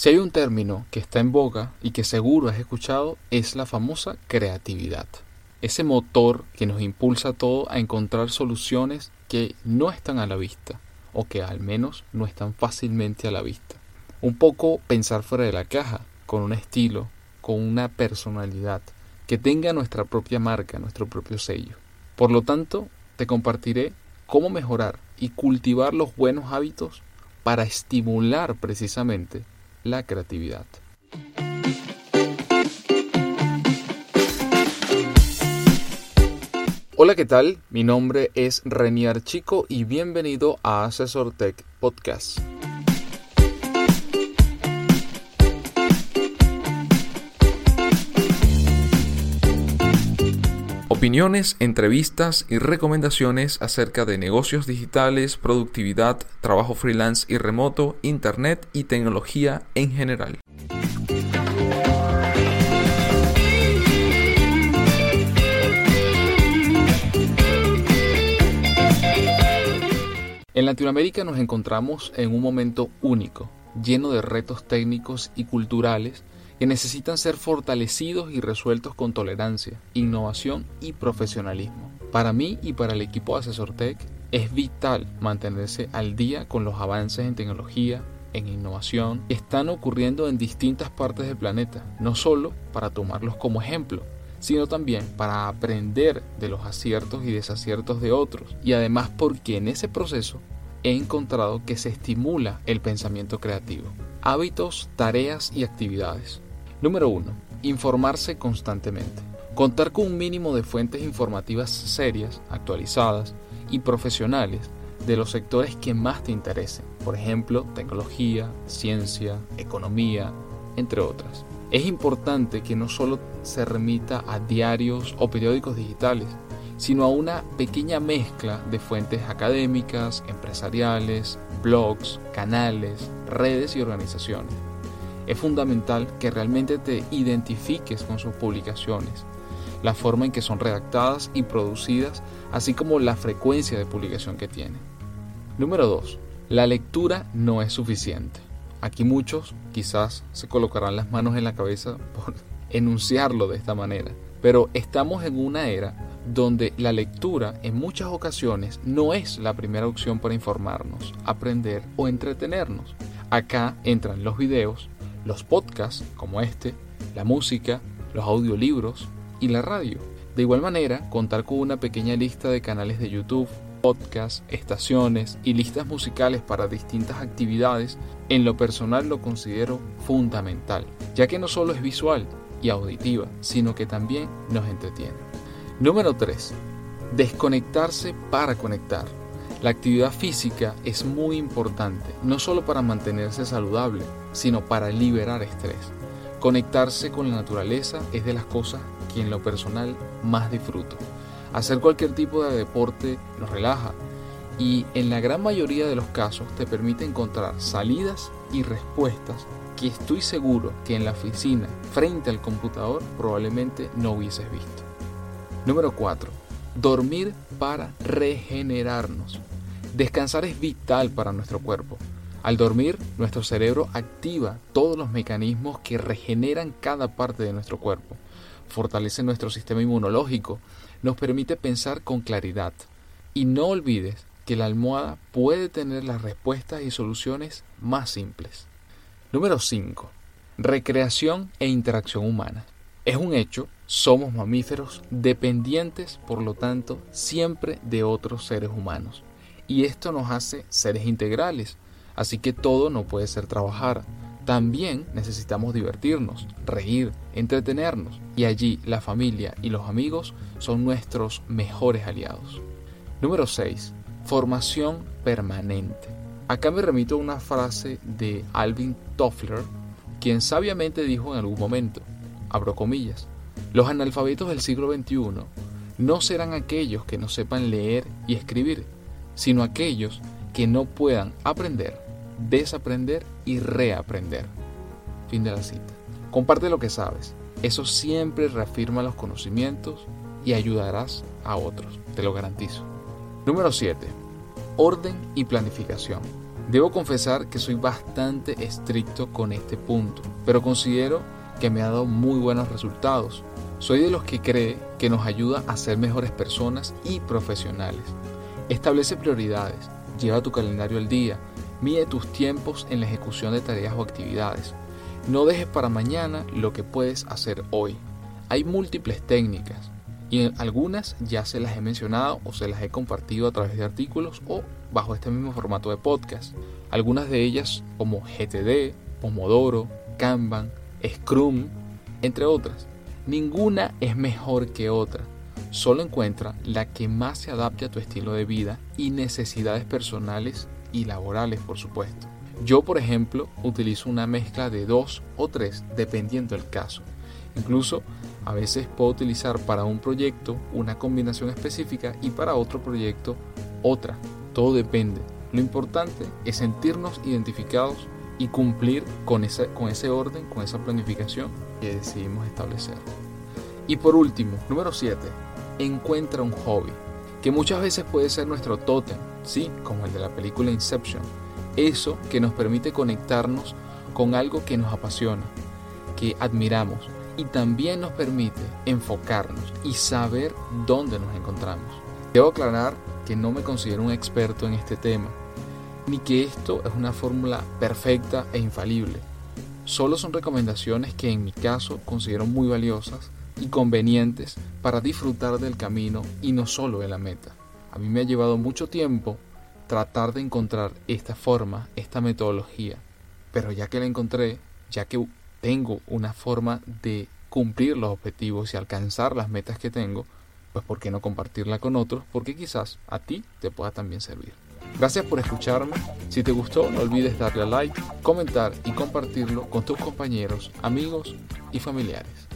Si hay un término que está en boca y que seguro has escuchado, es la famosa creatividad. Ese motor que nos impulsa a todo a encontrar soluciones que no están a la vista, o que al menos no están fácilmente a la vista. Un poco pensar fuera de la caja, con un estilo, con una personalidad, que tenga nuestra propia marca, nuestro propio sello. Por lo tanto, te compartiré cómo mejorar y cultivar los buenos hábitos para estimular precisamente la creatividad. Hola, ¿qué tal? Mi nombre es Reniar Chico y bienvenido a Asesor Tech Podcast. Opiniones, entrevistas y recomendaciones acerca de negocios digitales, productividad, trabajo freelance y remoto, internet y tecnología en general. En Latinoamérica nos encontramos en un momento único, lleno de retos técnicos y culturales que necesitan ser fortalecidos y resueltos con tolerancia, innovación y profesionalismo. Para mí y para el equipo de AsesorTech es vital mantenerse al día con los avances en tecnología, en innovación, que están ocurriendo en distintas partes del planeta, no solo para tomarlos como ejemplo, sino también para aprender de los aciertos y desaciertos de otros, y además porque en ese proceso he encontrado que se estimula el pensamiento creativo, hábitos, tareas y actividades. Número 1. Informarse constantemente. Contar con un mínimo de fuentes informativas serias, actualizadas y profesionales de los sectores que más te interesen, por ejemplo, tecnología, ciencia, economía, entre otras. Es importante que no solo se remita a diarios o periódicos digitales, sino a una pequeña mezcla de fuentes académicas, empresariales, blogs, canales, redes y organizaciones es fundamental que realmente te identifiques con sus publicaciones, la forma en que son redactadas y producidas, así como la frecuencia de publicación que tienen. Número 2. La lectura no es suficiente. Aquí muchos quizás se colocarán las manos en la cabeza por enunciarlo de esta manera, pero estamos en una era donde la lectura en muchas ocasiones no es la primera opción para informarnos, aprender o entretenernos. Acá entran los videos, los podcasts como este, la música, los audiolibros y la radio. De igual manera, contar con una pequeña lista de canales de YouTube, podcasts, estaciones y listas musicales para distintas actividades, en lo personal lo considero fundamental, ya que no solo es visual y auditiva, sino que también nos entretiene. Número 3. Desconectarse para conectar. La actividad física es muy importante, no solo para mantenerse saludable, sino para liberar estrés. Conectarse con la naturaleza es de las cosas que en lo personal más disfruto. Hacer cualquier tipo de deporte nos relaja y en la gran mayoría de los casos te permite encontrar salidas y respuestas que estoy seguro que en la oficina, frente al computador, probablemente no hubieses visto. Número 4. Dormir para regenerarnos. Descansar es vital para nuestro cuerpo. Al dormir, nuestro cerebro activa todos los mecanismos que regeneran cada parte de nuestro cuerpo, fortalece nuestro sistema inmunológico, nos permite pensar con claridad. Y no olvides que la almohada puede tener las respuestas y soluciones más simples. Número 5. Recreación e interacción humana. Es un hecho, somos mamíferos dependientes, por lo tanto, siempre de otros seres humanos. Y esto nos hace seres integrales, Así que todo no puede ser trabajar. También necesitamos divertirnos, reír, entretenernos. Y allí la familia y los amigos son nuestros mejores aliados. Número 6. Formación permanente. Acá me remito a una frase de Alvin Toffler, quien sabiamente dijo en algún momento, abro comillas, los analfabetos del siglo XXI no serán aquellos que no sepan leer y escribir, sino aquellos que no puedan aprender desaprender y reaprender. Fin de la cita. Comparte lo que sabes. Eso siempre reafirma los conocimientos y ayudarás a otros, te lo garantizo. Número 7. Orden y planificación. Debo confesar que soy bastante estricto con este punto, pero considero que me ha dado muy buenos resultados. Soy de los que cree que nos ayuda a ser mejores personas y profesionales. Establece prioridades, lleva tu calendario al día, mide tus tiempos en la ejecución de tareas o actividades. No dejes para mañana lo que puedes hacer hoy. Hay múltiples técnicas y algunas ya se las he mencionado o se las he compartido a través de artículos o bajo este mismo formato de podcast. Algunas de ellas como GTD, Pomodoro, Kanban, Scrum, entre otras. Ninguna es mejor que otra. Solo encuentra la que más se adapte a tu estilo de vida y necesidades personales y laborales, por supuesto. Yo, por ejemplo, utilizo una mezcla de dos o tres dependiendo del caso. Incluso a veces puedo utilizar para un proyecto una combinación específica y para otro proyecto otra. Todo depende. Lo importante es sentirnos identificados y cumplir con ese, con ese orden, con esa planificación que decidimos establecer. Y por último, número 7, encuentra un hobby, que muchas veces puede ser nuestro tótem, sí, como el de la película Inception, eso que nos permite conectarnos con algo que nos apasiona, que admiramos y también nos permite enfocarnos y saber dónde nos encontramos. Debo aclarar que no me considero un experto en este tema, ni que esto es una fórmula perfecta e infalible. Solo son recomendaciones que en mi caso considero muy valiosas y convenientes para disfrutar del camino y no solo de la meta. A mí me ha llevado mucho tiempo tratar de encontrar esta forma, esta metodología, pero ya que la encontré, ya que tengo una forma de cumplir los objetivos y alcanzar las metas que tengo, pues ¿por qué no compartirla con otros? Porque quizás a ti te pueda también servir. Gracias por escucharme. Si te gustó, no olvides darle a like, comentar y compartirlo con tus compañeros, amigos y familiares.